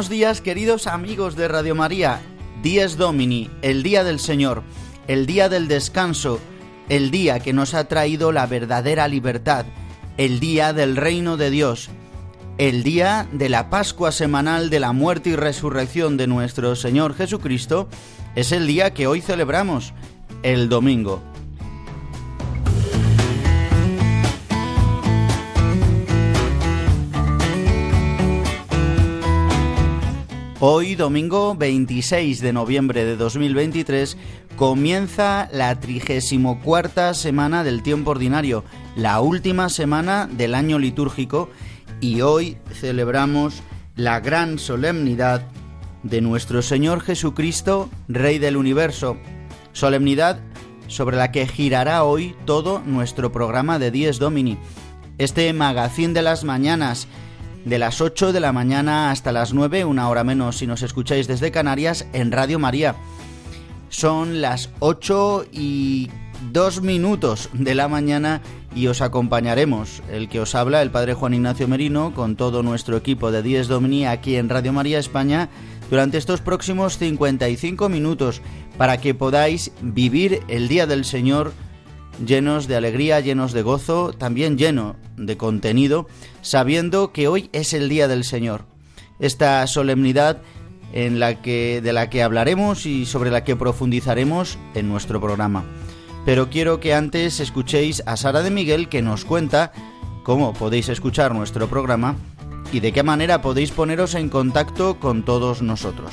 Buenos días queridos amigos de Radio María. Dies Domini, el día del Señor, el día del descanso, el día que nos ha traído la verdadera libertad, el día del reino de Dios, el día de la Pascua semanal de la muerte y resurrección de nuestro Señor Jesucristo, es el día que hoy celebramos, el domingo. Hoy, domingo 26 de noviembre de 2023, comienza la 34 semana del tiempo ordinario, la última semana del año litúrgico, y hoy celebramos la gran solemnidad de nuestro Señor Jesucristo, Rey del Universo. Solemnidad sobre la que girará hoy todo nuestro programa de Dies Domini. Este magazín de las mañanas de las 8 de la mañana hasta las 9, una hora menos si nos escucháis desde Canarias, en Radio María. Son las 8 y 2 minutos de la mañana y os acompañaremos, el que os habla, el Padre Juan Ignacio Merino, con todo nuestro equipo de 10 Domini aquí en Radio María España, durante estos próximos 55 minutos, para que podáis vivir el Día del Señor llenos de alegría, llenos de gozo, también lleno de contenido, sabiendo que hoy es el día del Señor. Esta solemnidad en la que de la que hablaremos y sobre la que profundizaremos en nuestro programa. Pero quiero que antes escuchéis a Sara de Miguel que nos cuenta cómo podéis escuchar nuestro programa y de qué manera podéis poneros en contacto con todos nosotros.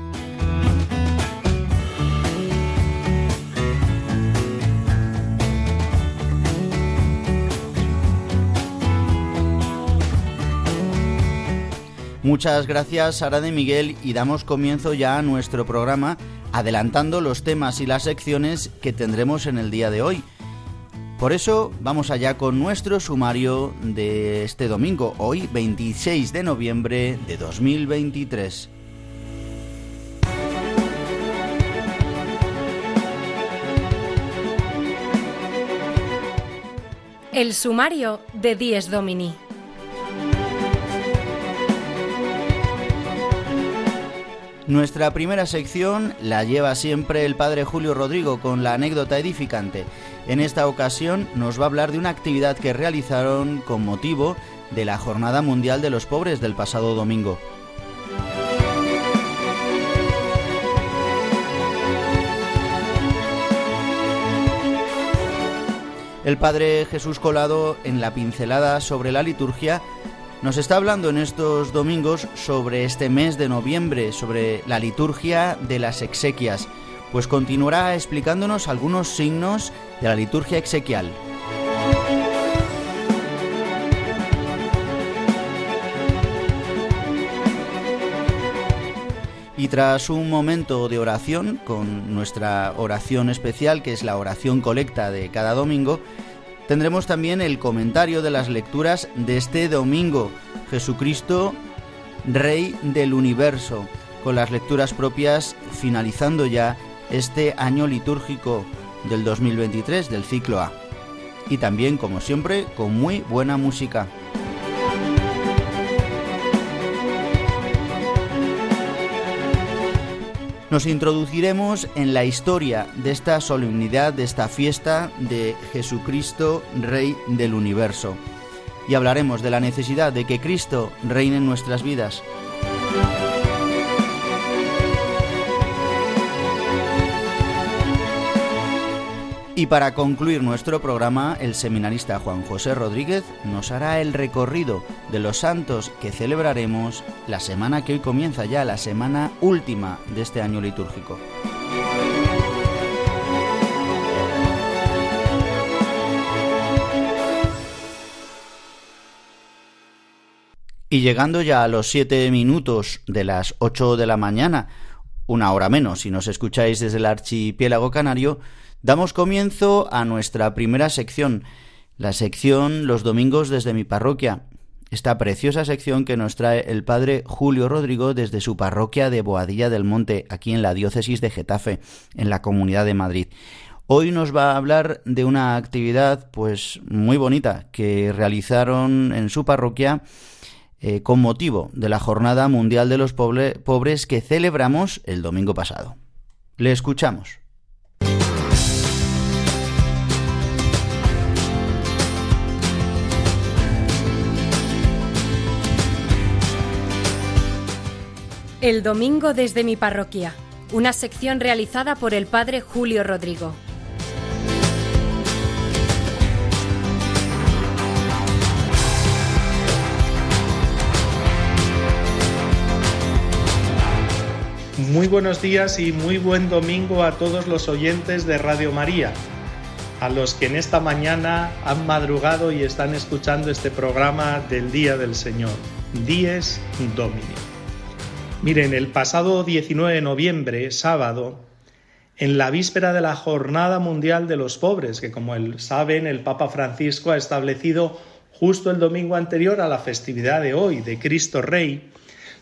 Muchas gracias Sara de Miguel y damos comienzo ya a nuestro programa adelantando los temas y las secciones que tendremos en el día de hoy. Por eso vamos allá con nuestro sumario de este domingo, hoy 26 de noviembre de 2023. El sumario de Dies Domini. Nuestra primera sección la lleva siempre el padre Julio Rodrigo con la anécdota edificante. En esta ocasión nos va a hablar de una actividad que realizaron con motivo de la Jornada Mundial de los Pobres del pasado domingo. El padre Jesús Colado en la pincelada sobre la liturgia nos está hablando en estos domingos sobre este mes de noviembre, sobre la liturgia de las exequias, pues continuará explicándonos algunos signos de la liturgia exequial. Y tras un momento de oración, con nuestra oración especial, que es la oración colecta de cada domingo, tendremos también el comentario de las lecturas de este domingo, Jesucristo, Rey del Universo, con las lecturas propias finalizando ya este año litúrgico del 2023 del ciclo A. Y también, como siempre, con muy buena música. Nos introduciremos en la historia de esta solemnidad, de esta fiesta de Jesucristo, Rey del Universo. Y hablaremos de la necesidad de que Cristo reine en nuestras vidas. Y para concluir nuestro programa, el seminarista Juan José Rodríguez nos hará el recorrido de los santos que celebraremos la semana que hoy comienza ya, la semana última de este año litúrgico. Y llegando ya a los siete minutos de las ocho de la mañana, una hora menos si nos escucháis desde el archipiélago canario, Damos comienzo a nuestra primera sección, la sección Los domingos desde mi parroquia. Esta preciosa sección que nos trae el padre Julio Rodrigo desde su parroquia de Boadilla del Monte, aquí en la diócesis de Getafe, en la Comunidad de Madrid. Hoy nos va a hablar de una actividad pues muy bonita que realizaron en su parroquia eh, con motivo de la Jornada Mundial de los Pobres que celebramos el domingo pasado. Le escuchamos. El domingo desde mi parroquia, una sección realizada por el padre Julio Rodrigo. Muy buenos días y muy buen domingo a todos los oyentes de Radio María, a los que en esta mañana han madrugado y están escuchando este programa del Día del Señor, Dies Domini. Miren, el pasado 19 de noviembre, sábado, en la víspera de la Jornada Mundial de los Pobres, que como saben, el Papa Francisco ha establecido justo el domingo anterior a la festividad de hoy, de Cristo Rey,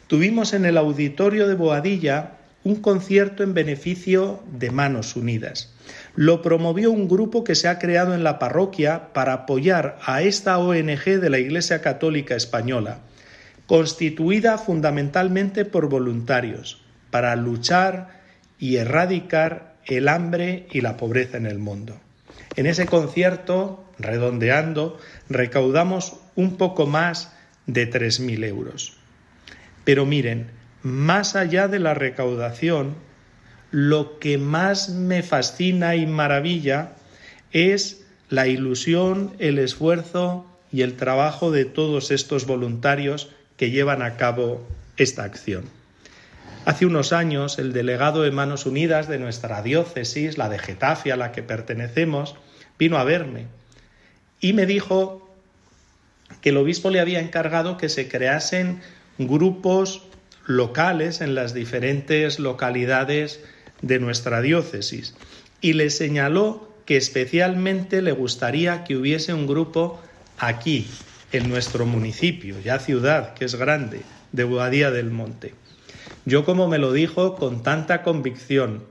tuvimos en el auditorio de Boadilla un concierto en beneficio de Manos Unidas. Lo promovió un grupo que se ha creado en la parroquia para apoyar a esta ONG de la Iglesia Católica Española constituida fundamentalmente por voluntarios para luchar y erradicar el hambre y la pobreza en el mundo. En ese concierto, redondeando, recaudamos un poco más de 3.000 euros. Pero miren, más allá de la recaudación, lo que más me fascina y maravilla es la ilusión, el esfuerzo y el trabajo de todos estos voluntarios que llevan a cabo esta acción. Hace unos años, el delegado de Manos Unidas de nuestra diócesis, la de Getafe a la que pertenecemos, vino a verme y me dijo que el obispo le había encargado que se creasen grupos locales en las diferentes localidades de nuestra diócesis y le señaló que especialmente le gustaría que hubiese un grupo aquí, en nuestro municipio, ya ciudad, que es grande, de Boadía del Monte. Yo como me lo dijo con tanta convicción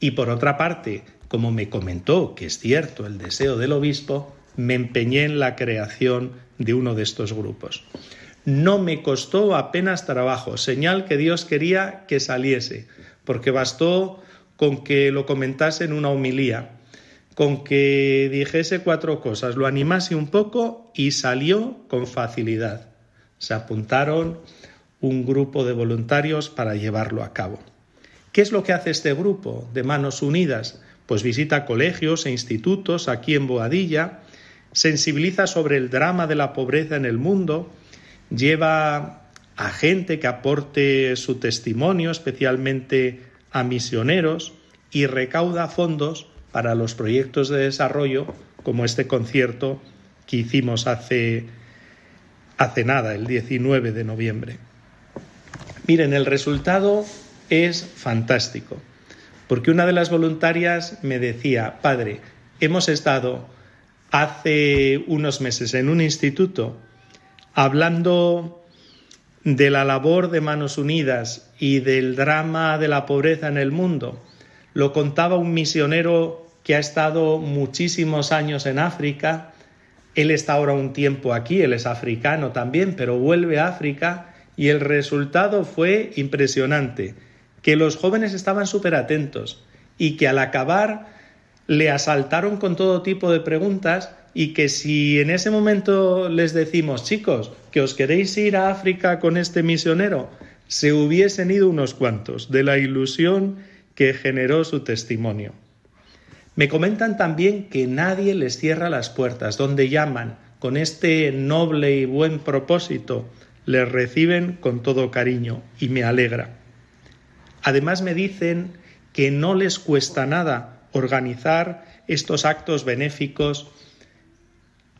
y por otra parte, como me comentó que es cierto el deseo del obispo, me empeñé en la creación de uno de estos grupos. No me costó apenas trabajo, señal que Dios quería que saliese, porque bastó con que lo comentase en una homilía con que dijese cuatro cosas, lo animase un poco y salió con facilidad. Se apuntaron un grupo de voluntarios para llevarlo a cabo. ¿Qué es lo que hace este grupo de Manos Unidas? Pues visita colegios e institutos aquí en Boadilla, sensibiliza sobre el drama de la pobreza en el mundo, lleva a gente que aporte su testimonio, especialmente a misioneros, y recauda fondos para los proyectos de desarrollo como este concierto que hicimos hace, hace nada, el 19 de noviembre. Miren, el resultado es fantástico, porque una de las voluntarias me decía, padre, hemos estado hace unos meses en un instituto hablando de la labor de Manos Unidas y del drama de la pobreza en el mundo. Lo contaba un misionero que ha estado muchísimos años en África. Él está ahora un tiempo aquí, él es africano también, pero vuelve a África y el resultado fue impresionante, que los jóvenes estaban súper atentos y que al acabar le asaltaron con todo tipo de preguntas y que si en ese momento les decimos, chicos, que os queréis ir a África con este misionero, se hubiesen ido unos cuantos de la ilusión que generó su testimonio. Me comentan también que nadie les cierra las puertas, donde llaman con este noble y buen propósito, les reciben con todo cariño y me alegra. Además me dicen que no les cuesta nada organizar estos actos benéficos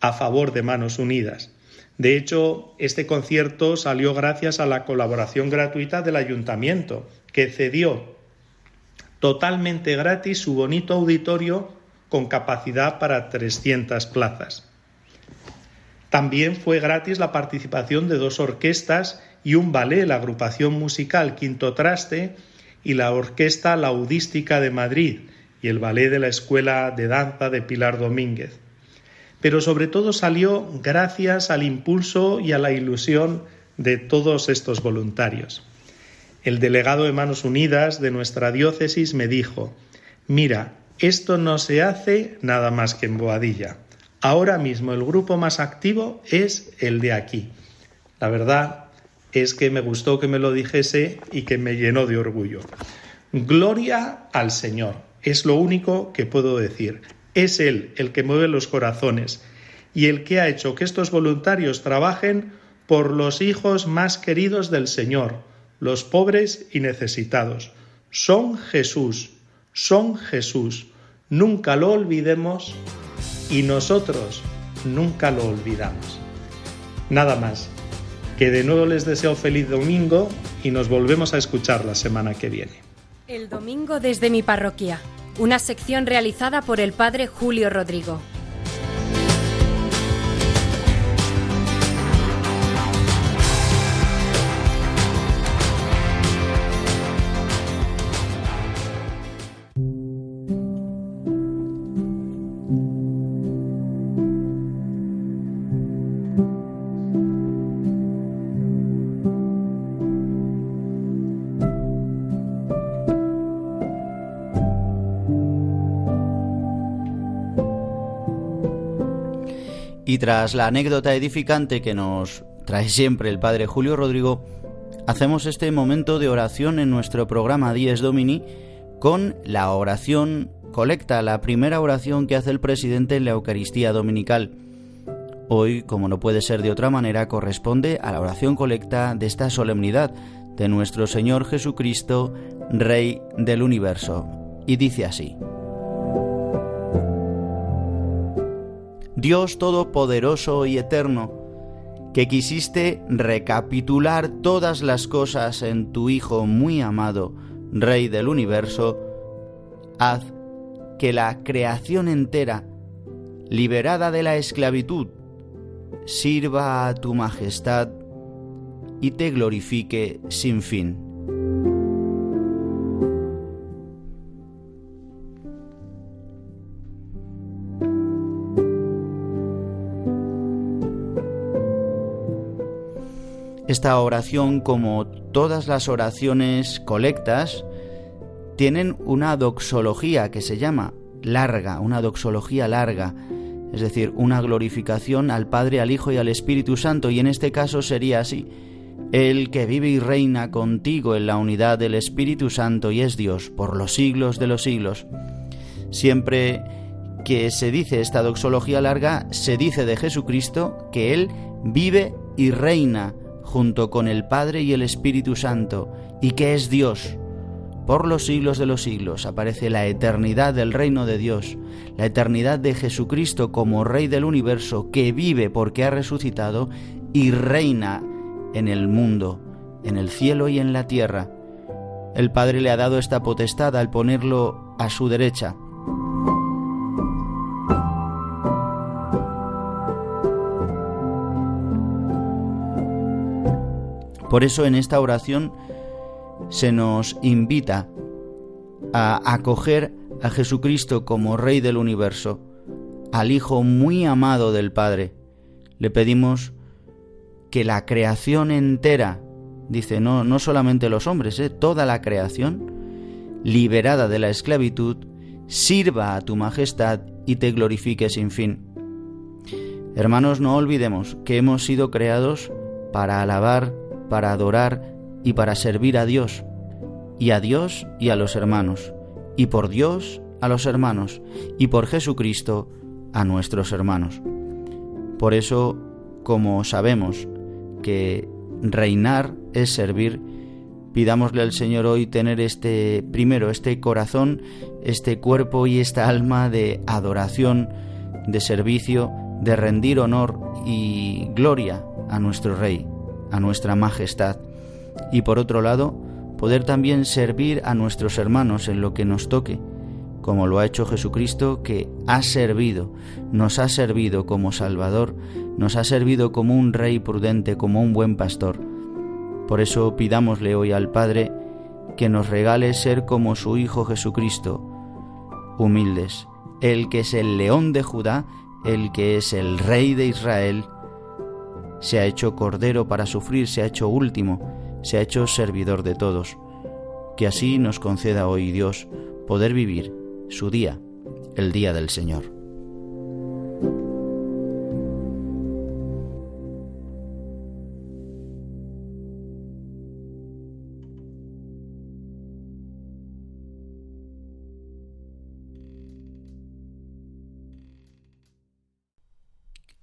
a favor de Manos Unidas. De hecho, este concierto salió gracias a la colaboración gratuita del ayuntamiento, que cedió totalmente gratis su bonito auditorio con capacidad para 300 plazas. También fue gratis la participación de dos orquestas y un ballet, la agrupación musical Quinto Traste y la Orquesta Laudística de Madrid y el ballet de la Escuela de Danza de Pilar Domínguez pero sobre todo salió gracias al impulso y a la ilusión de todos estos voluntarios. El delegado de Manos Unidas de nuestra diócesis me dijo, mira, esto no se hace nada más que en Boadilla. Ahora mismo el grupo más activo es el de aquí. La verdad es que me gustó que me lo dijese y que me llenó de orgullo. Gloria al Señor, es lo único que puedo decir. Es Él el que mueve los corazones y el que ha hecho que estos voluntarios trabajen por los hijos más queridos del Señor, los pobres y necesitados. Son Jesús, son Jesús. Nunca lo olvidemos y nosotros nunca lo olvidamos. Nada más. Que de nuevo les deseo feliz domingo y nos volvemos a escuchar la semana que viene. El domingo desde mi parroquia una sección realizada por el padre Julio Rodrigo. Y tras la anécdota edificante que nos trae siempre el Padre Julio Rodrigo, hacemos este momento de oración en nuestro programa Dies Domini con la oración colecta, la primera oración que hace el presidente en la Eucaristía Dominical. Hoy, como no puede ser de otra manera, corresponde a la oración colecta de esta solemnidad de nuestro Señor Jesucristo, Rey del universo. Y dice así. Dios Todopoderoso y Eterno, que quisiste recapitular todas las cosas en tu Hijo muy amado, Rey del universo, haz que la creación entera, liberada de la esclavitud, sirva a tu majestad y te glorifique sin fin. Esta oración, como todas las oraciones colectas, tienen una doxología que se llama larga, una doxología larga, es decir, una glorificación al Padre, al Hijo y al Espíritu Santo, y en este caso sería así. El que vive y reina contigo en la unidad del Espíritu Santo y es Dios por los siglos de los siglos. Siempre que se dice esta doxología larga, se dice de Jesucristo que Él vive y reina junto con el Padre y el Espíritu Santo, y que es Dios. Por los siglos de los siglos aparece la eternidad del reino de Dios, la eternidad de Jesucristo como Rey del universo, que vive porque ha resucitado y reina en el mundo, en el cielo y en la tierra. el Padre le ha dado esta potestad al ponerlo a su derecha. Por eso en esta oración se nos invita a acoger a Jesucristo como Rey del universo, al Hijo muy amado del Padre. Le pedimos que la creación entera, dice, no, no solamente los hombres, ¿eh? toda la creación, liberada de la esclavitud, sirva a tu majestad y te glorifique sin fin. Hermanos, no olvidemos que hemos sido creados para alabar, para adorar y para servir a Dios, y a Dios y a los hermanos, y por Dios a los hermanos, y por Jesucristo a nuestros hermanos. Por eso, como sabemos que reinar es servir, pidámosle al Señor hoy tener este primero este corazón, este cuerpo y esta alma de adoración, de servicio, de rendir honor y gloria a nuestro Rey, a nuestra majestad. Y por otro lado, poder también servir a nuestros hermanos en lo que nos toque, como lo ha hecho Jesucristo, que ha servido, nos ha servido como Salvador, nos ha servido como un Rey prudente, como un buen pastor. Por eso pidámosle hoy al Padre que nos regale ser como su Hijo Jesucristo, humildes, el que es el león de Judá, el que es el Rey de Israel, se ha hecho cordero para sufrir, se ha hecho último, se ha hecho servidor de todos. Que así nos conceda hoy Dios poder vivir su día, el día del Señor.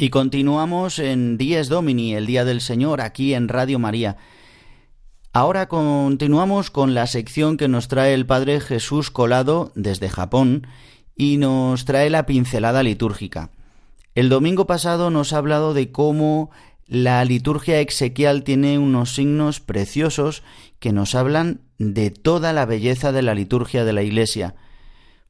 Y continuamos en Dies Domini, el Día del Señor, aquí en Radio María. Ahora continuamos con la sección que nos trae el Padre Jesús Colado desde Japón y nos trae la pincelada litúrgica. El domingo pasado nos ha hablado de cómo la liturgia exequial tiene unos signos preciosos que nos hablan de toda la belleza de la liturgia de la Iglesia.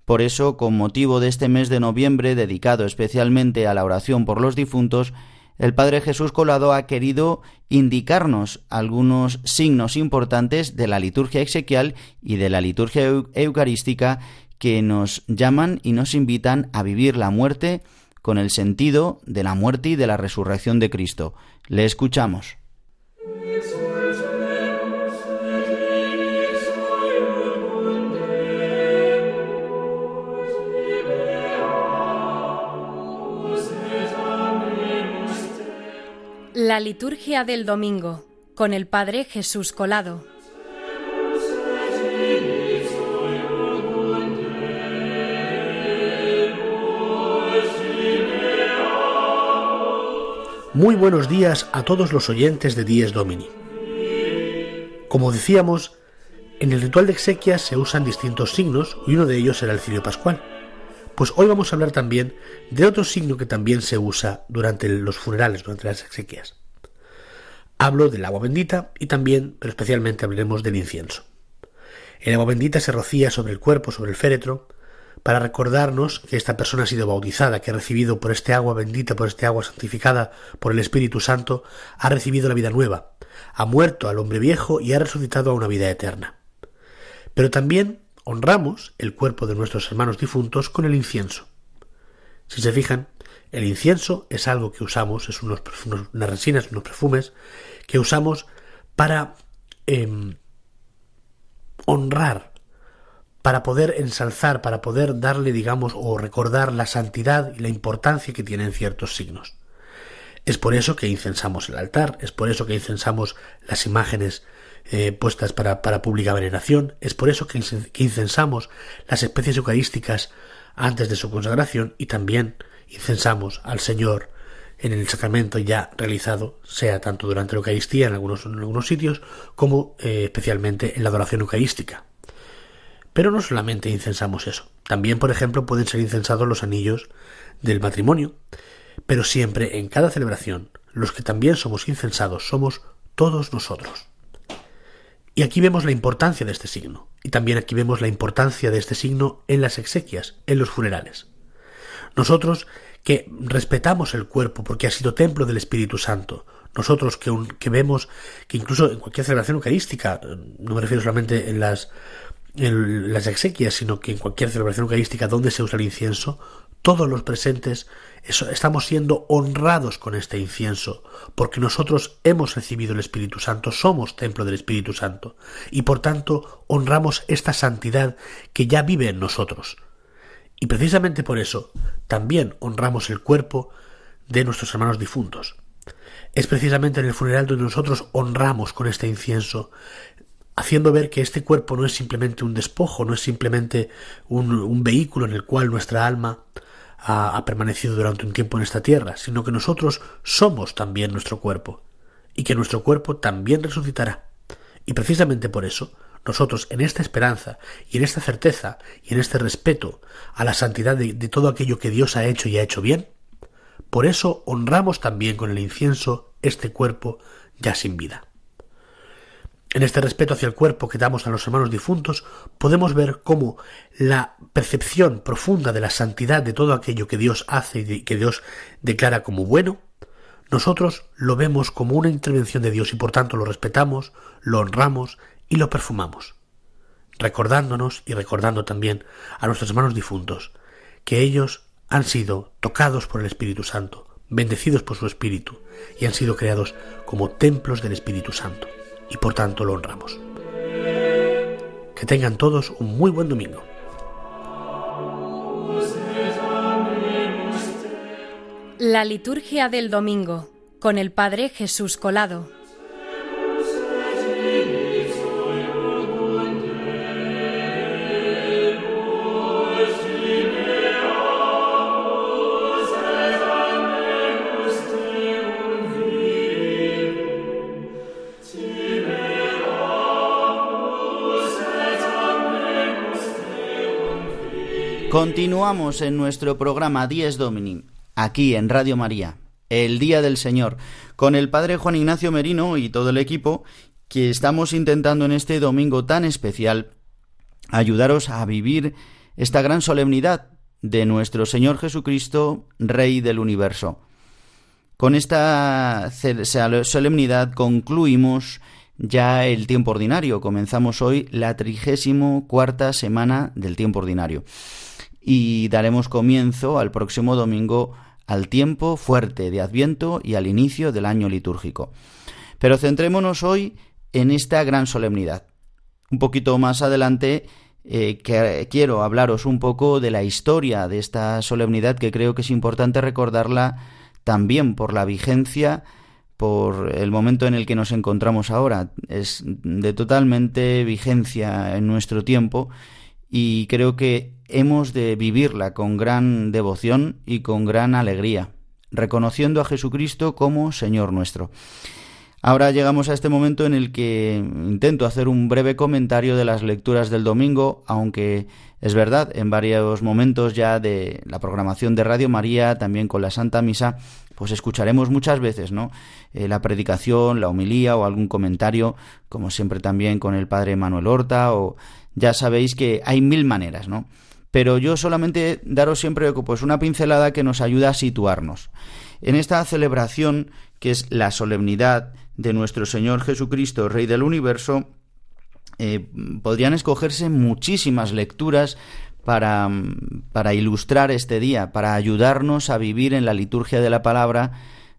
Por eso, con motivo de este mes de noviembre dedicado especialmente a la oración por los difuntos, el Padre Jesús Colado ha querido indicarnos algunos signos importantes de la liturgia exequial y de la liturgia eucarística que nos llaman y nos invitan a vivir la muerte con el sentido de la muerte y de la resurrección de Cristo. Le escuchamos. La liturgia del domingo con el Padre Jesús Colado. Muy buenos días a todos los oyentes de Dies Domini. Como decíamos, en el ritual de exequias se usan distintos signos y uno de ellos era el cirio pascual. Pues hoy vamos a hablar también de otro signo que también se usa durante los funerales, durante las exequias. Hablo del agua bendita y también, pero especialmente hablaremos del incienso. El agua bendita se rocía sobre el cuerpo, sobre el féretro, para recordarnos que esta persona ha sido bautizada, que ha recibido por este agua bendita, por este agua santificada por el Espíritu Santo, ha recibido la vida nueva, ha muerto al hombre viejo y ha resucitado a una vida eterna. Pero también honramos el cuerpo de nuestros hermanos difuntos con el incienso. Si se fijan, el incienso es algo que usamos, es unos, unas resinas, unos perfumes que usamos para em, honrar, para poder ensalzar, para poder darle, digamos, o recordar la santidad y la importancia que tienen ciertos signos. Es por eso que incensamos el altar, es por eso que incensamos las imágenes eh, puestas para, para, pública veneración. Es por eso que, incensamos las especies eucarísticas antes de su consagración y también incensamos al Señor en el sacramento ya realizado, sea tanto durante la Eucaristía en algunos, en algunos sitios, como eh, especialmente en la adoración eucarística. Pero no solamente incensamos eso, también, por ejemplo, pueden ser incensados los anillos del matrimonio, pero siempre en cada celebración, los que también somos incensados somos todos nosotros. Y aquí vemos la importancia de este signo. Y también aquí vemos la importancia de este signo en las exequias, en los funerales. Nosotros que respetamos el cuerpo porque ha sido templo del Espíritu Santo, nosotros que, que vemos que incluso en cualquier celebración eucarística, no me refiero solamente en las, en las exequias, sino que en cualquier celebración eucarística donde se usa el incienso, todos los presentes estamos siendo honrados con este incienso, porque nosotros hemos recibido el Espíritu Santo, somos templo del Espíritu Santo, y por tanto honramos esta santidad que ya vive en nosotros. Y precisamente por eso también honramos el cuerpo de nuestros hermanos difuntos. Es precisamente en el funeral donde nosotros honramos con este incienso, haciendo ver que este cuerpo no es simplemente un despojo, no es simplemente un, vehículo en el cual nuestra alma ha, permanecido durante un tiempo en esta tierra, sino que nosotros somos también nuestro cuerpo, y que nuestro cuerpo también resucitará. Y precisamente por eso, nosotros en esta esperanza y en esta certeza y en este respeto a la santidad de, de, todo aquello que Dios ha hecho y ha hecho bien, por eso honramos también con el incienso este cuerpo ya sin vida. En este respeto hacia el cuerpo que damos a los hermanos difuntos, podemos ver cómo la percepción profunda de la santidad de todo aquello que Dios hace y que Dios declara como bueno, nosotros lo vemos como una intervención de Dios y por tanto lo respetamos, lo honramos y lo perfumamos, recordándonos y recordando también a nuestros hermanos difuntos que ellos han sido tocados por el Espíritu Santo, bendecidos por su Espíritu y han sido creados como templos del Espíritu Santo y por tanto lo honramos. Que tengan todos un muy buen domingo. La liturgia del domingo con el Padre Jesús Colado. Continuamos en nuestro programa Dies Domini, aquí en Radio María, el Día del Señor, con el Padre Juan Ignacio Merino y todo el equipo que estamos intentando en este domingo tan especial ayudaros a vivir esta gran solemnidad de nuestro Señor Jesucristo, Rey del universo. Con esta solemnidad concluimos ya el tiempo ordinario. Comenzamos hoy la trigésimo cuarta semana del tiempo ordinario y daremos comienzo al próximo domingo al tiempo fuerte de Adviento y al inicio del año litúrgico. Pero centrémonos hoy en esta gran solemnidad. Un poquito más adelante eh, que quiero hablaros un poco de la historia de esta solemnidad que creo que es importante recordarla también por la vigencia, por el momento en el que nos encontramos ahora. Es de totalmente vigencia en nuestro tiempo y creo que hemos de vivirla con gran devoción y con gran alegría, reconociendo a Jesucristo como Señor nuestro. Ahora llegamos a este momento en el que intento hacer un breve comentario de las lecturas del domingo, aunque es verdad, en varios momentos ya de la programación de Radio María, también con la Santa Misa, pues escucharemos muchas veces, ¿no? Eh, la predicación, la homilía o algún comentario, como siempre también con el Padre Manuel Horta o ya sabéis que hay mil maneras, ¿no? Pero yo solamente daros siempre pues una pincelada que nos ayuda a situarnos. En esta celebración, que es la solemnidad de nuestro Señor Jesucristo, Rey del Universo, eh, podrían escogerse muchísimas lecturas para, para, ilustrar este día, para ayudarnos a vivir en la liturgia de la palabra,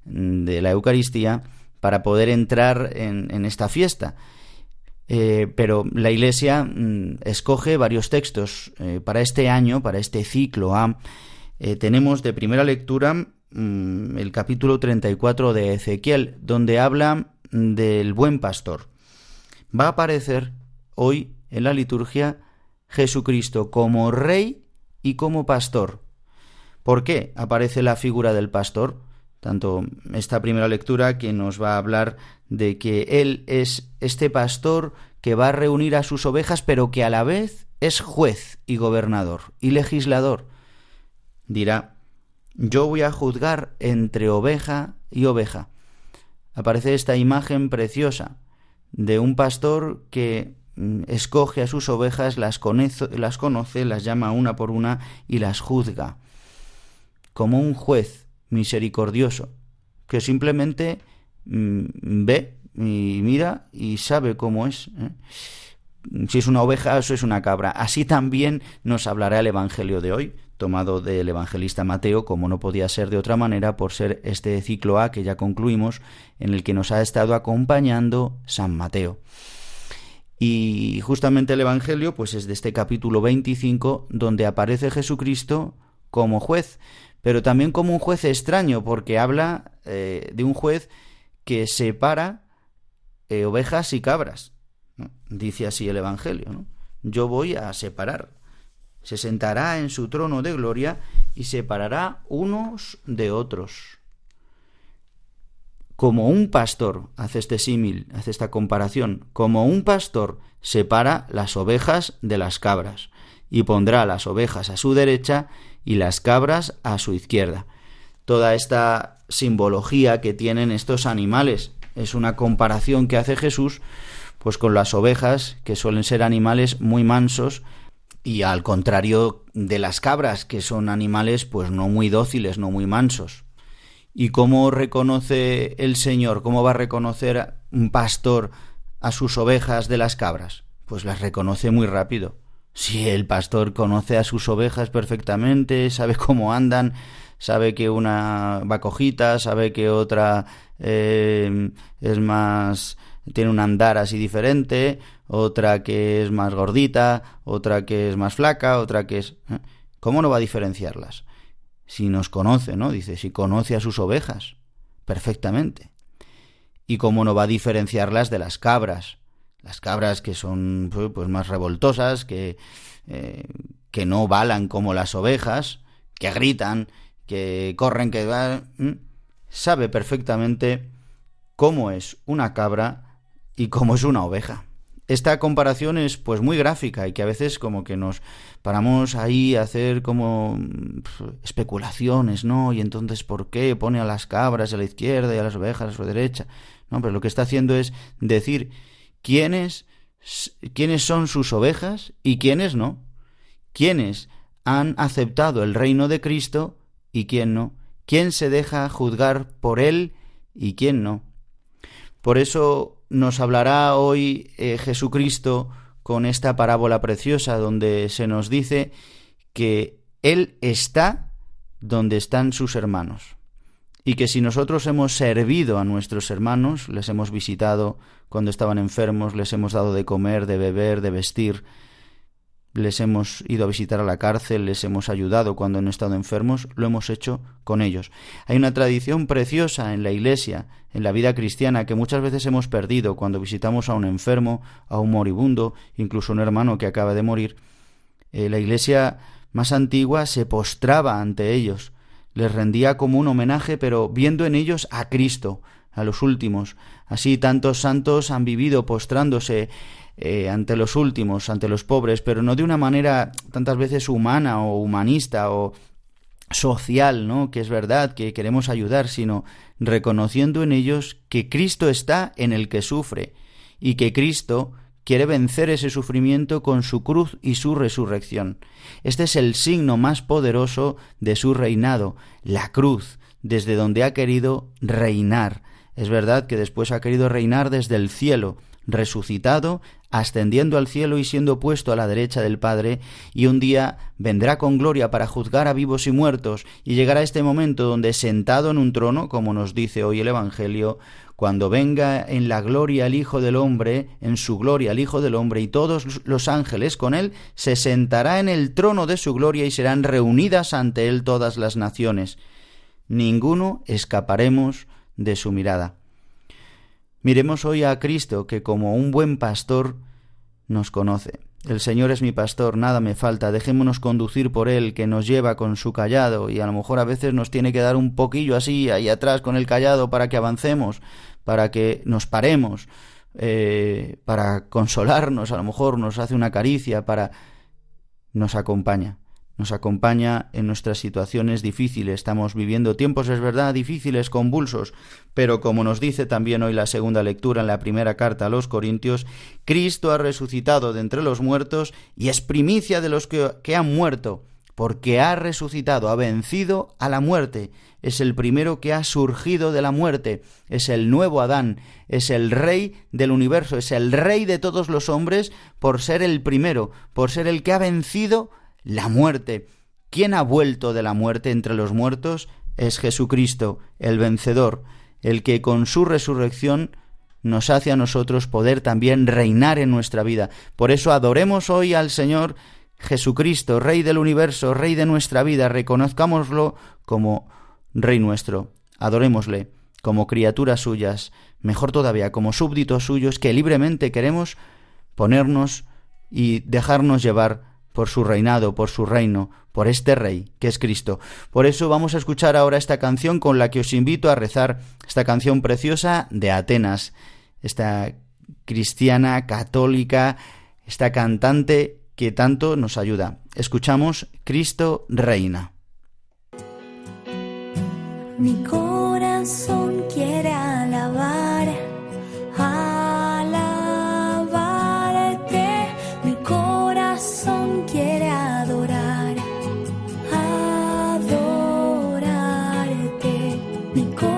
de la Eucaristía, para poder entrar en, en esta fiesta. Eh, pero la Iglesia mm, escoge varios textos eh, para este año, para este ciclo A. Eh, tenemos de primera lectura mm, el capítulo 34 de Ezequiel, donde habla mm, del buen pastor. Va a aparecer hoy en la liturgia Jesucristo como rey y como pastor. ¿Por qué aparece la figura del pastor? Tanto esta primera lectura que nos va a hablar de que Él es este pastor que va a reunir a sus ovejas, pero que a la vez es juez y gobernador y legislador. Dirá, yo voy a juzgar entre oveja y oveja. Aparece esta imagen preciosa de un pastor que mm, escoge a sus ovejas, las las conoce, las llama una por una y las juzga, como un juez misericordioso, que simplemente mm, ve y mira y sabe cómo es. ¿eh? Si es una oveja o es una cabra. Así también nos hablará el Evangelio de hoy, tomado del evangelista Mateo, como no podía ser de otra manera por ser este ciclo A que ya concluimos, en el que nos ha estado acompañando San Mateo. Y justamente el Evangelio, pues es de este capítulo 25, donde aparece Jesucristo como juez, pero también como un juez extraño, porque habla eh, de un juez que separa eh, ovejas y cabras. Dice así el Evangelio. Yo voy a separar. Se sentará en su trono de gloria y separará unos de otros. Como un pastor, hace este símil, hace esta comparación, como un pastor separa las ovejas de las cabras y pondrá las ovejas a su derecha y las cabras a su izquierda. Toda esta simbología que tienen estos animales es una comparación que hace Jesús pues con las ovejas que suelen ser animales muy mansos y al contrario de las cabras que son animales pues no muy dóciles, no muy mansos. ¿Y cómo reconoce el Señor, cómo va a reconocer un pastor a sus ovejas de las cabras? Pues las reconoce muy rápido. Si el pastor conoce a sus ovejas perfectamente, sabe cómo andan, sabe que una va cojita, sabe que otra eh, es más tiene un andar así diferente, otra que es más gordita, otra que es más flaca, otra que es ¿eh? ¿Cómo no va a diferenciarlas? Si nos conoce, ¿no? Dice, si conoce a sus ovejas perfectamente. ¿Y cómo no va a diferenciarlas de las cabras? Las cabras que son pues, pues más revoltosas, que, eh, que no balan como las ovejas, que gritan, que corren, que van... Sabe perfectamente cómo es una cabra y cómo es una oveja. Esta comparación es pues muy gráfica y que a veces como que nos paramos ahí a hacer como especulaciones, ¿no? Y entonces ¿por qué pone a las cabras a la izquierda y a las ovejas a su derecha? No, pero lo que está haciendo es decir quiénes, quiénes son sus ovejas y quiénes no. Quiénes han aceptado el reino de Cristo y quién no. Quién se deja juzgar por él y quién no. Por eso nos hablará hoy eh, Jesucristo con esta parábola preciosa donde se nos dice que Él está donde están sus hermanos y que si nosotros hemos servido a nuestros hermanos, les hemos visitado cuando estaban enfermos, les hemos dado de comer, de beber, de vestir, les hemos ido a visitar a la cárcel, les hemos ayudado cuando han estado enfermos, lo hemos hecho con ellos. Hay una tradición preciosa en la Iglesia, en la vida cristiana, que muchas veces hemos perdido cuando visitamos a un enfermo, a un moribundo, incluso a un hermano que acaba de morir. Eh, la Iglesia más antigua se postraba ante ellos, les rendía como un homenaje, pero viendo en ellos a Cristo, a los últimos. Así tantos santos han vivido postrándose eh, ante los últimos, ante los pobres, pero no de una manera tantas veces humana o humanista o social, ¿no? Que es verdad que queremos ayudar, sino reconociendo en ellos que Cristo está en el que sufre y que Cristo quiere vencer ese sufrimiento con su cruz y su resurrección. Este es el signo más poderoso de su reinado, la cruz, desde donde ha querido reinar. Es verdad que después ha querido reinar desde el cielo, resucitado, ascendiendo al cielo y siendo puesto a la derecha del Padre, y un día vendrá con gloria para juzgar a vivos y muertos, y llegará este momento donde sentado en un trono, como nos dice hoy el Evangelio, cuando venga en la gloria el Hijo del Hombre, en su gloria el Hijo del Hombre y todos los ángeles con él, se sentará en el trono de su gloria y serán reunidas ante él todas las naciones. Ninguno escaparemos de su mirada. Miremos hoy a Cristo, que como un buen pastor nos conoce. El Señor es mi pastor, nada me falta, dejémonos conducir por Él, que nos lleva con su callado, y a lo mejor a veces nos tiene que dar un poquillo así, ahí atrás con el callado, para que avancemos, para que nos paremos, eh, para consolarnos, a lo mejor nos hace una caricia, para... nos acompaña. Nos acompaña en nuestras situaciones difíciles. Estamos viviendo tiempos, es verdad, difíciles, convulsos, pero como nos dice también hoy la segunda lectura en la primera carta a los Corintios, Cristo ha resucitado de entre los muertos y es primicia de los que, han muerto, porque ha resucitado, ha vencido a la muerte, es el primero que ha surgido de la muerte, es el nuevo Adán, es el rey del universo, es el rey de todos los hombres por ser el primero, por ser el que ha vencido la muerte. ¿Quién ha vuelto de la muerte entre los muertos? Es Jesucristo, el vencedor, el que con su resurrección nos hace a nosotros poder también reinar en nuestra vida. Por eso adoremos hoy al Señor Jesucristo, Rey del universo, Rey de nuestra vida, reconozcámoslo como Rey nuestro, adorémosle como criaturas suyas, mejor todavía como súbditos suyos que libremente queremos ponernos y dejarnos llevar por su reinado, por su reino, por este Rey, que es Cristo. Por eso vamos a escuchar ahora esta canción con la que os invito a rezar, esta canción preciosa de Atenas, esta cristiana, católica, esta cantante que tanto nos ayuda. Escuchamos Cristo Reina. Mi corazón go.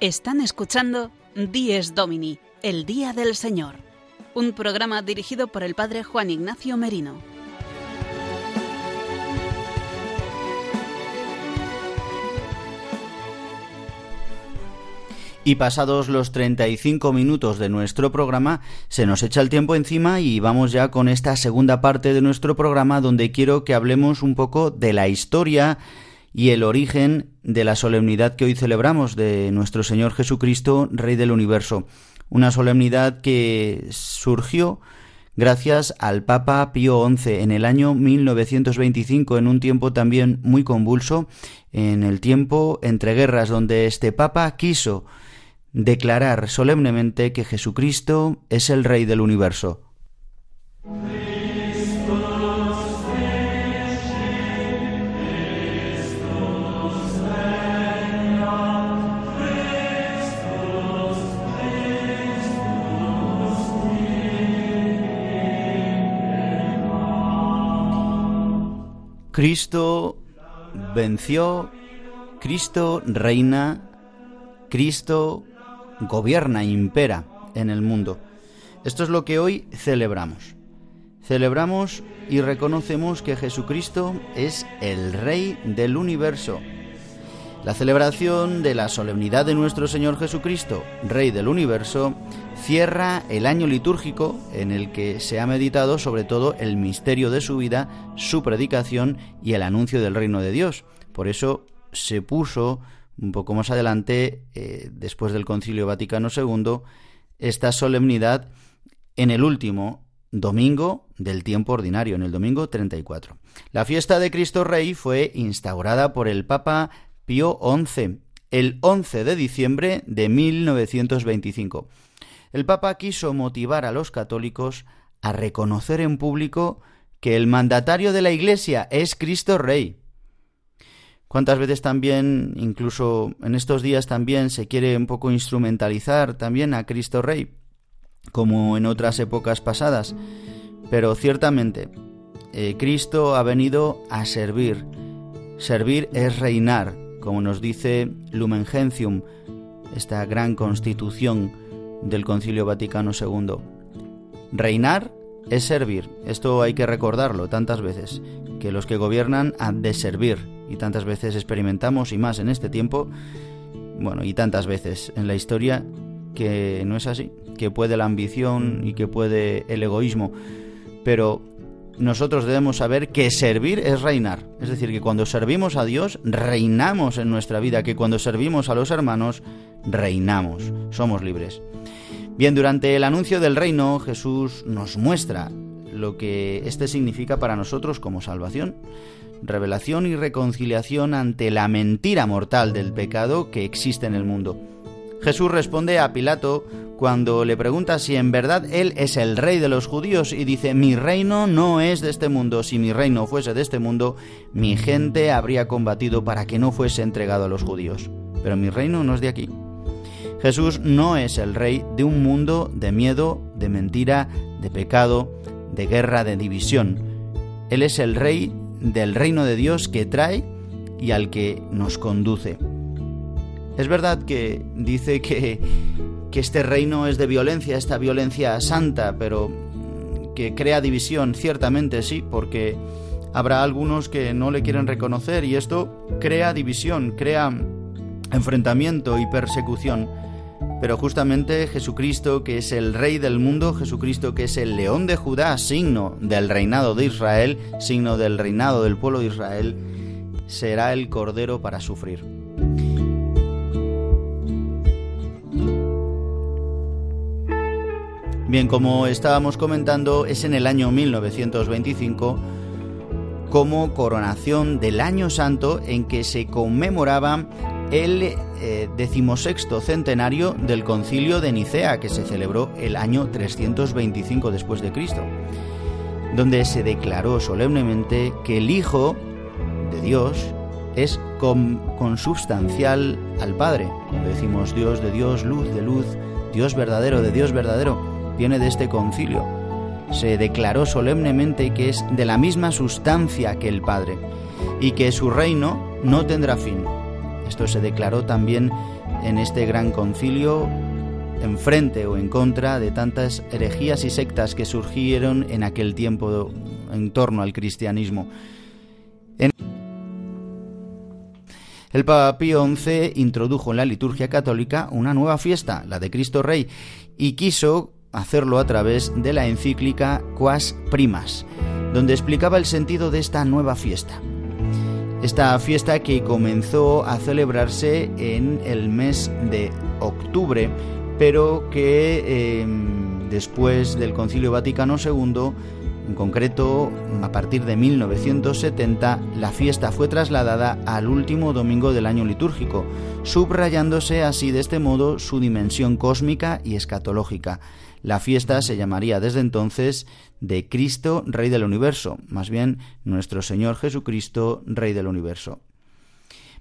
Están escuchando Dies Domini, el Día del Señor, un programa dirigido por el Padre Juan Ignacio Merino. Y pasados los 35 minutos de nuestro programa, se nos echa el tiempo encima y vamos ya con esta segunda parte de nuestro programa donde quiero que hablemos un poco de la historia y el origen de la solemnidad que hoy celebramos de nuestro Señor Jesucristo, Rey del Universo. Una solemnidad que surgió gracias al Papa Pío XI en el año 1925, en un tiempo también muy convulso, en el tiempo entre guerras, donde este Papa quiso declarar solemnemente que Jesucristo es el Rey del Universo. Cristo venció, Cristo reina, Cristo gobierna, impera en el mundo. Esto es lo que hoy celebramos. Celebramos y reconocemos que Jesucristo es el Rey del universo. La celebración de la solemnidad de nuestro Señor Jesucristo, Rey del universo, cierra el año litúrgico en el que se ha meditado sobre todo el misterio de su vida, su predicación y el anuncio del reino de Dios. Por eso se puso un poco más adelante, eh, después del Concilio Vaticano II, esta solemnidad en el último domingo del tiempo ordinario, en el domingo 34. La fiesta de Cristo Rey fue instaurada por el Papa Pío XI el 11 de diciembre de 1925. El Papa quiso motivar a los católicos a reconocer en público que el mandatario de la Iglesia es Cristo Rey cuántas veces también, incluso en estos días también se quiere un poco instrumentalizar también a Cristo Rey, como en otras épocas pasadas. Pero ciertamente, eh, Cristo ha venido a servir. Servir es reinar, como nos dice Lumen Gentium, esta gran constitución del Concilio Vaticano II. Reinar es servir. Esto hay que recordarlo tantas veces, que los que gobiernan han de servir y tantas veces experimentamos y más en este tiempo, bueno, y tantas veces en la historia que no es así, que puede la ambición y que puede el egoísmo, pero nosotros debemos saber que servir es reinar, es decir, que cuando servimos a Dios reinamos en nuestra vida, que cuando servimos a los hermanos reinamos, somos libres. Bien, durante el anuncio del reino Jesús nos muestra lo que este significa para nosotros como salvación revelación y reconciliación ante la mentira mortal del pecado que existe en el mundo. Jesús responde a Pilato cuando le pregunta si en verdad él es el rey de los judíos y dice, mi reino no es de este mundo, si mi reino fuese de este mundo, mi gente habría combatido para que no fuese entregado a los judíos, pero mi reino no es de aquí. Jesús no es el rey de un mundo de miedo, de mentira, de pecado, de guerra, de división. Él es el rey del reino de Dios que trae y al que nos conduce. Es verdad que dice que, que este reino es de violencia, esta violencia santa, pero que crea división, ciertamente sí, porque habrá algunos que no le quieren reconocer y esto crea división, crea enfrentamiento y persecución. Pero justamente Jesucristo, que es el Rey del mundo, Jesucristo, que es el León de Judá, signo del reinado de Israel, signo del reinado del pueblo de Israel, será el Cordero para sufrir. Bien, como estábamos comentando, es en el año 1925 como coronación del Año Santo en que se conmemoraba el eh, decimosexto centenario del concilio de Nicea, que se celebró el año 325 después de Cristo, donde se declaró solemnemente que el Hijo de Dios es consubstancial al Padre. Cuando decimos Dios de Dios, luz de luz, Dios verdadero de Dios verdadero, viene de este concilio. Se declaró solemnemente que es de la misma sustancia que el Padre y que su reino no tendrá fin esto se declaró también en este gran concilio en frente o en contra de tantas herejías y sectas que surgieron en aquel tiempo en torno al cristianismo. El Papa Pío XI introdujo en la liturgia católica una nueva fiesta, la de Cristo Rey, y quiso hacerlo a través de la encíclica Quas Primas, donde explicaba el sentido de esta nueva fiesta. Esta fiesta que comenzó a celebrarse en el mes de octubre, pero que em, después del Concilio Vaticano II, en concreto a partir de 1970, la fiesta fue trasladada al último domingo del año litúrgico, subrayándose así de este modo su dimensión cósmica y escatológica. La fiesta se llamaría desde entonces de Cristo, Rey del Universo, más bien nuestro Señor Jesucristo, Rey del Universo.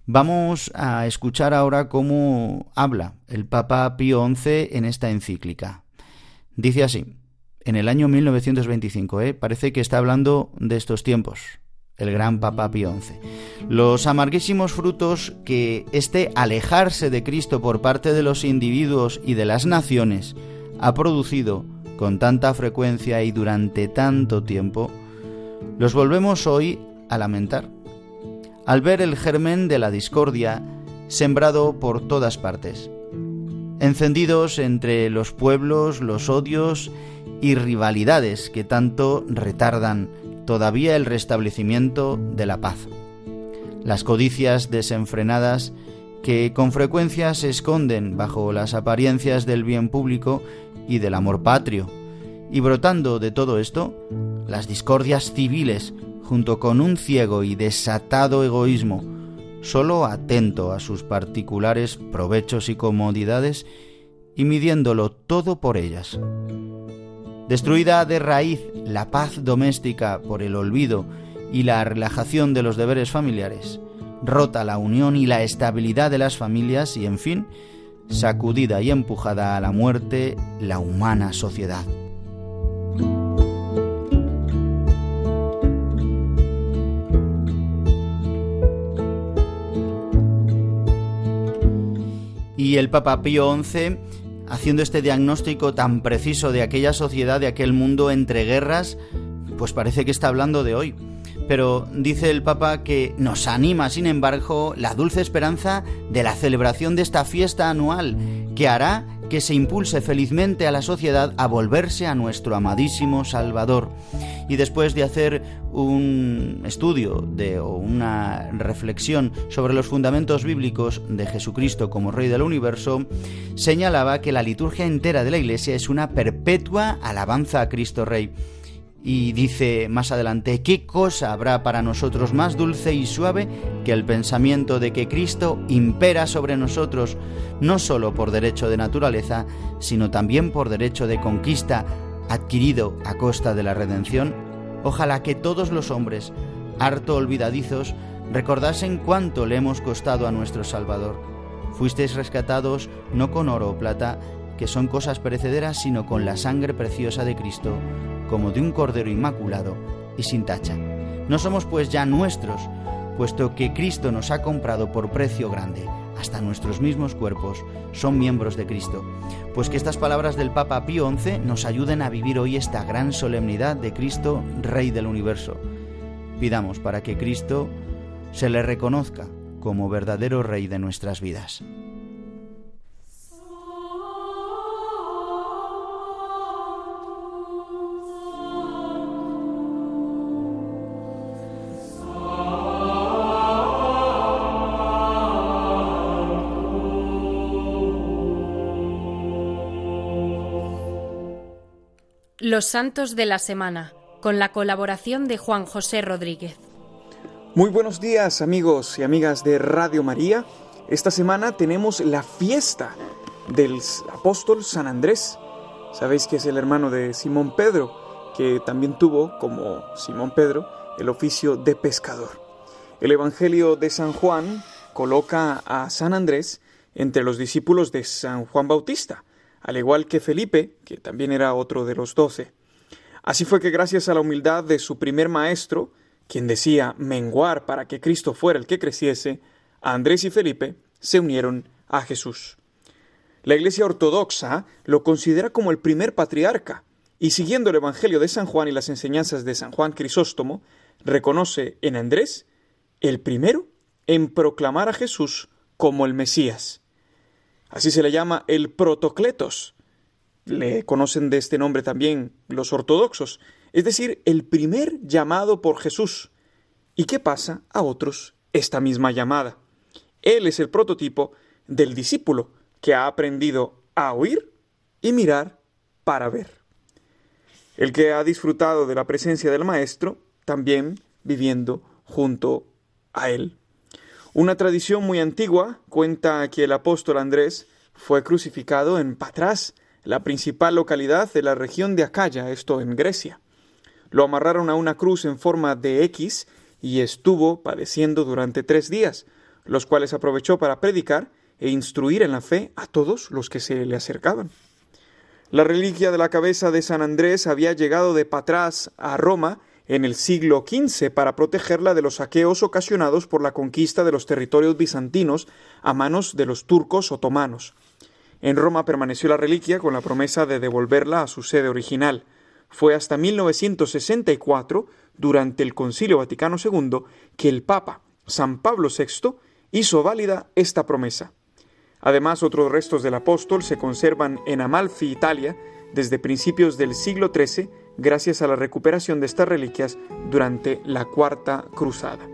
Vamos a escuchar ahora cómo habla el Papa Pío XI en esta encíclica. Dice así, en el año 1925, ¿eh? parece que está hablando de estos tiempos, el gran Papa Pío XI. Los amarguísimos frutos que este alejarse de Cristo por parte de los individuos y de las naciones ha producido con tanta frecuencia y durante tanto tiempo, los volvemos hoy a lamentar, al ver el germen de la discordia sembrado por todas partes, encendidos entre los pueblos los odios y rivalidades que tanto retardan todavía el restablecimiento de la paz. Las codicias desenfrenadas que con frecuencia se esconden bajo las apariencias del bien público y del amor patrio. Y brotando de todo esto, las discordias civiles, junto con un ciego y desatado egoísmo, solo atento a sus particulares provechos y comodidades, y midiéndolo todo por ellas. Destruida de raíz la paz doméstica por el olvido y la relajación de los deberes familiares, rota la unión y la estabilidad de las familias y, en fin, sacudida y empujada a la muerte la humana sociedad. Y el Papa Pío XI, haciendo este diagnóstico tan preciso de aquella sociedad, de aquel mundo entre guerras, pues parece que está hablando de hoy pero dice el Papa que nos anima, sin embargo, la dulce esperanza de la celebración de esta fiesta anual, que hará que se impulse felizmente a la sociedad a volverse a nuestro amadísimo Salvador. Y después de hacer un estudio de, o una reflexión sobre los fundamentos bíblicos de Jesucristo como Rey del Universo, señalaba que la liturgia entera de la Iglesia es una perpetua alabanza a Cristo Rey y dice más adelante, ¿qué cosa habrá para nosotros más dulce y suave que el pensamiento de que Cristo impera sobre nosotros, no sólo por derecho de naturaleza, sino también por derecho de conquista adquirido a costa de la redención? Ojalá que todos los hombres, harto olvidadizos, recordasen cuánto le hemos costado a nuestro Salvador. Fuisteis rescatados no con oro o plata, que son cosas perecederas, sino con la sangre preciosa de Cristo como de un cordero inmaculado y sin tacha. No somos pues ya nuestros, puesto que Cristo nos ha comprado por precio grande. Hasta nuestros mismos cuerpos son miembros de Cristo. Pues que estas palabras del Papa Pío XI nos ayuden a vivir hoy esta gran solemnidad de Cristo, Rey del universo. Pidamos para que Cristo se le reconozca como verdadero Rey de nuestras vidas. Los Santos de la Semana, con la colaboración de Juan José Rodríguez. Muy buenos días amigos y amigas de Radio María. Esta semana tenemos la fiesta del apóstol San Andrés. Sabéis que es el hermano de Simón Pedro, que también tuvo, como Simón Pedro, el oficio de pescador. El Evangelio de San Juan coloca a San Andrés entre los discípulos de San Juan Bautista al igual que Felipe, que también era otro de los doce. Así fue que gracias a la humildad de su primer maestro, quien decía menguar para que Cristo fuera el que creciese, Andrés y Felipe se unieron a Jesús. La Iglesia Ortodoxa lo considera como el primer patriarca, y siguiendo el Evangelio de San Juan y las enseñanzas de San Juan Crisóstomo, reconoce en Andrés el primero en proclamar a Jesús como el Mesías. Así se le llama el protocletos. Le conocen de este nombre también los ortodoxos, es decir, el primer llamado por Jesús. ¿Y qué pasa a otros esta misma llamada? Él es el prototipo del discípulo que ha aprendido a oír y mirar para ver. El que ha disfrutado de la presencia del Maestro, también viviendo junto a él. Una tradición muy antigua cuenta que el apóstol Andrés fue crucificado en Patras, la principal localidad de la región de Acaya, esto en Grecia. Lo amarraron a una cruz en forma de X y estuvo padeciendo durante tres días, los cuales aprovechó para predicar e instruir en la fe a todos los que se le acercaban. La reliquia de la cabeza de San Andrés había llegado de Patras a Roma en el siglo XV para protegerla de los saqueos ocasionados por la conquista de los territorios bizantinos a manos de los turcos otomanos. En Roma permaneció la reliquia con la promesa de devolverla a su sede original. Fue hasta 1964, durante el Concilio Vaticano II, que el Papa, San Pablo VI, hizo válida esta promesa. Además, otros restos del apóstol se conservan en Amalfi, Italia, desde principios del siglo XIII, gracias a la recuperación de estas reliquias durante la Cuarta Cruzada.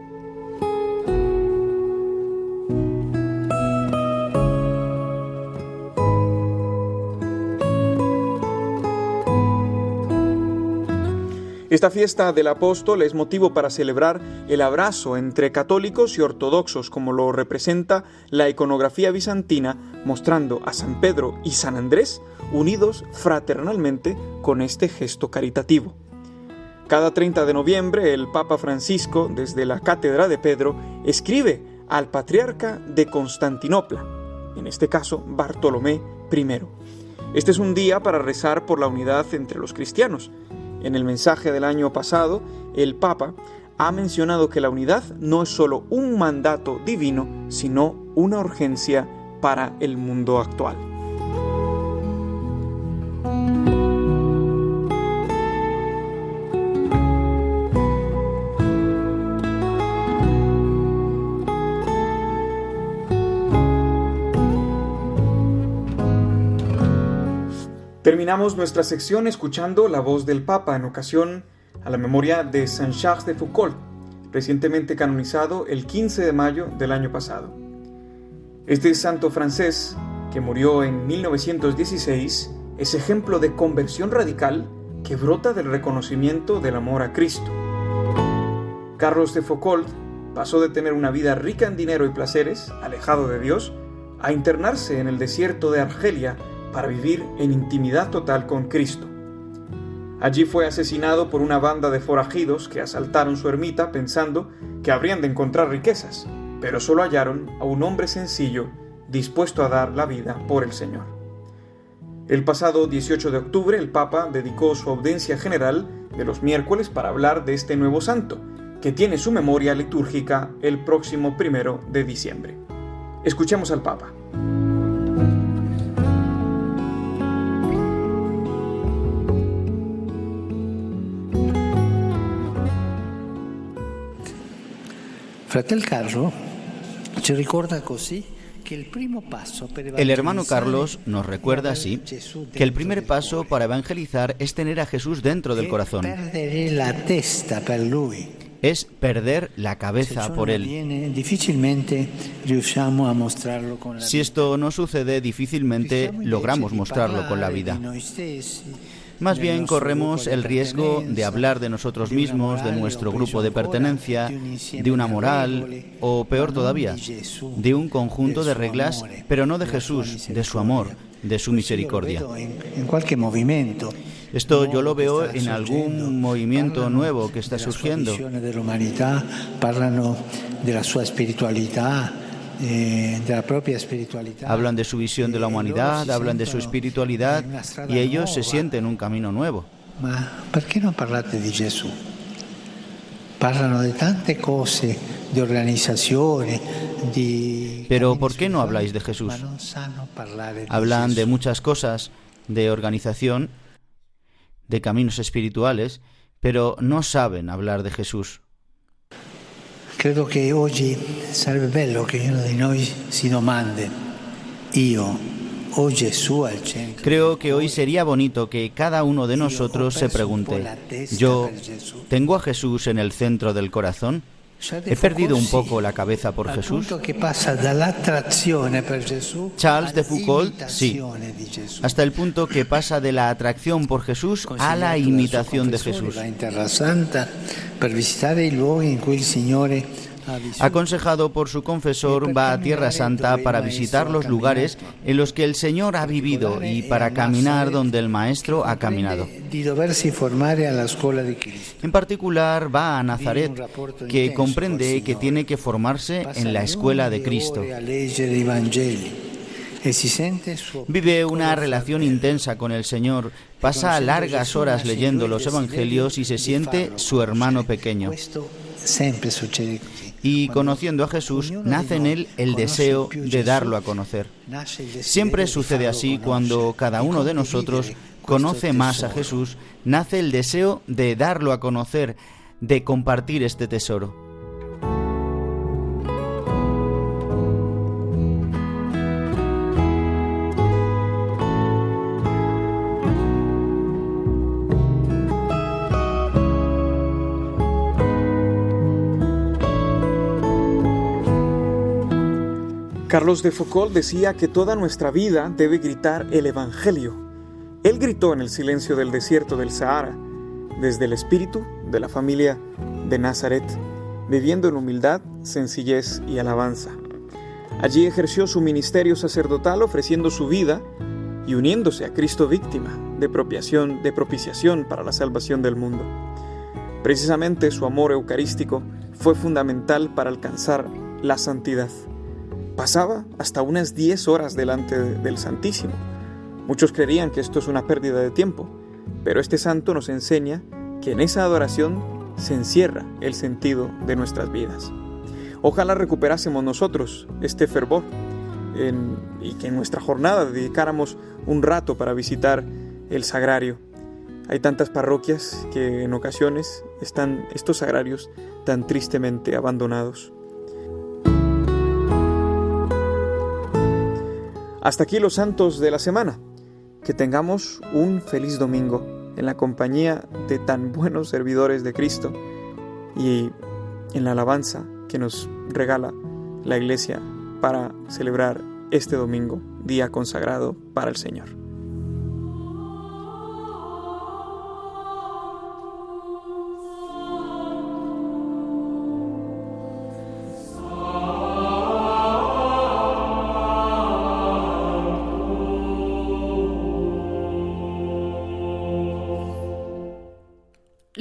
Esta fiesta del apóstol es motivo para celebrar el abrazo entre católicos y ortodoxos, como lo representa la iconografía bizantina, mostrando a San Pedro y San Andrés unidos fraternalmente con este gesto caritativo. Cada 30 de noviembre, el Papa Francisco, desde la Cátedra de Pedro, escribe al patriarca de Constantinopla, en este caso Bartolomé I. Este es un día para rezar por la unidad entre los cristianos en el mensaje del año pasado, el Papa ha mencionado que la unidad no es solo un mandato divino, sino una urgencia para el mundo actual. Terminamos nuestra sección escuchando la voz del Papa en ocasión a la memoria de Saint Charles de Foucault, recientemente canonizado el 15 de mayo del año pasado. Este santo francés, que murió en 1916, es ejemplo de conversión radical que brota del reconocimiento del amor a Cristo. Carlos de Foucault pasó de tener una vida rica en dinero y placeres, alejado de Dios, a internarse en el desierto de Argelia para vivir en intimidad total con Cristo. Allí fue asesinado por una banda de forajidos que asaltaron su ermita pensando que habrían de encontrar riquezas, pero solo hallaron a un hombre sencillo dispuesto a dar la vida por el Señor. El pasado 18 de octubre el Papa dedicó su audiencia general de los miércoles para hablar de este nuevo santo, que tiene su memoria litúrgica el próximo primero de diciembre. Escuchemos al Papa. El hermano Carlos nos recuerda así que el primer paso para evangelizar es tener a Jesús dentro del corazón. Es perder la cabeza por él. Si esto no sucede, difícilmente logramos mostrarlo con la vida. Más bien corremos el riesgo de hablar de nosotros mismos, de nuestro grupo de pertenencia, de una moral o, peor todavía, de un conjunto de reglas, pero no de Jesús, de su amor, de su misericordia. Esto yo lo veo en algún movimiento nuevo que está surgiendo. de la espiritualidad de la propia espiritualidad. Hablan de su visión de la humanidad, hablan de su espiritualidad y ellos se sienten un camino nuevo. ¿Por qué no parlate de Jesús? Parlano de tante cose, de organizaciones, de... Pero ¿por qué no habláis de Jesús? Hablan de muchas cosas, de organización, de caminos espirituales, pero no saben hablar de Jesús. Creo que hoy sarebbe bello noi si domande, io. Creo que hoy sería bonito que cada uno de nosotros se pregunte, ¿yo tengo a Jesús en el centro del corazón? ¿He perdido un poco la cabeza por Jesús? Charles de Foucault, sí, hasta el punto que pasa de la atracción por Jesús a la imitación de Jesús. Aconsejado por su confesor, va a Tierra Santa para visitar los lugares en los que el Señor ha vivido y para caminar donde el Maestro ha caminado. En particular, va a Nazaret, que comprende que tiene que formarse en la escuela de Cristo. Vive una relación intensa con el Señor, pasa largas horas leyendo los Evangelios y se siente su hermano pequeño. Y conociendo a Jesús, nace en él el deseo de darlo a conocer. Siempre sucede así cuando cada uno de nosotros conoce más a Jesús, nace el deseo de darlo a conocer, de compartir este tesoro. Carlos de Foucault decía que toda nuestra vida debe gritar el Evangelio. Él gritó en el silencio del desierto del Sahara, desde el espíritu de la familia de Nazaret, viviendo en humildad, sencillez y alabanza. Allí ejerció su ministerio sacerdotal ofreciendo su vida y uniéndose a Cristo víctima de propiciación, de propiciación para la salvación del mundo. Precisamente su amor eucarístico fue fundamental para alcanzar la santidad. Pasaba hasta unas 10 horas delante del Santísimo. Muchos creerían que esto es una pérdida de tiempo, pero este santo nos enseña que en esa adoración se encierra el sentido de nuestras vidas. Ojalá recuperásemos nosotros este fervor y que en nuestra jornada dedicáramos un rato para visitar el sagrario. Hay tantas parroquias que en ocasiones están estos sagrarios tan tristemente abandonados. Hasta aquí los santos de la semana. Que tengamos un feliz domingo en la compañía de tan buenos servidores de Cristo y en la alabanza que nos regala la Iglesia para celebrar este domingo, día consagrado para el Señor.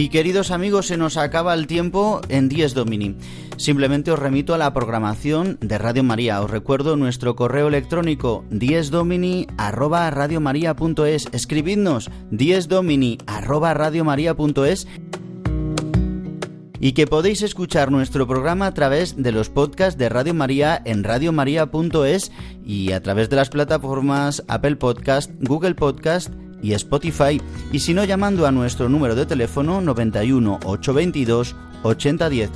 Y queridos amigos, se nos acaba el tiempo en 10 Domini. Simplemente os remito a la programación de Radio María. Os recuerdo nuestro correo electrónico 10domini arroba. Escribidnos 10domini arroba y que podéis escuchar nuestro programa a través de los podcasts de Radio María en radiomaria.es y a través de las plataformas Apple Podcast, Google Podcast y Spotify, y si no llamando a nuestro número de teléfono 91 822 8010.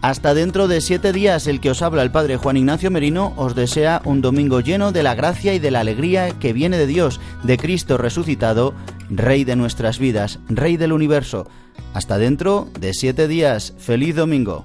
Hasta dentro de siete días, el que os habla el Padre Juan Ignacio Merino os desea un domingo lleno de la gracia y de la alegría que viene de Dios, de Cristo resucitado, Rey de nuestras vidas, Rey del universo. Hasta dentro de siete días. Feliz domingo.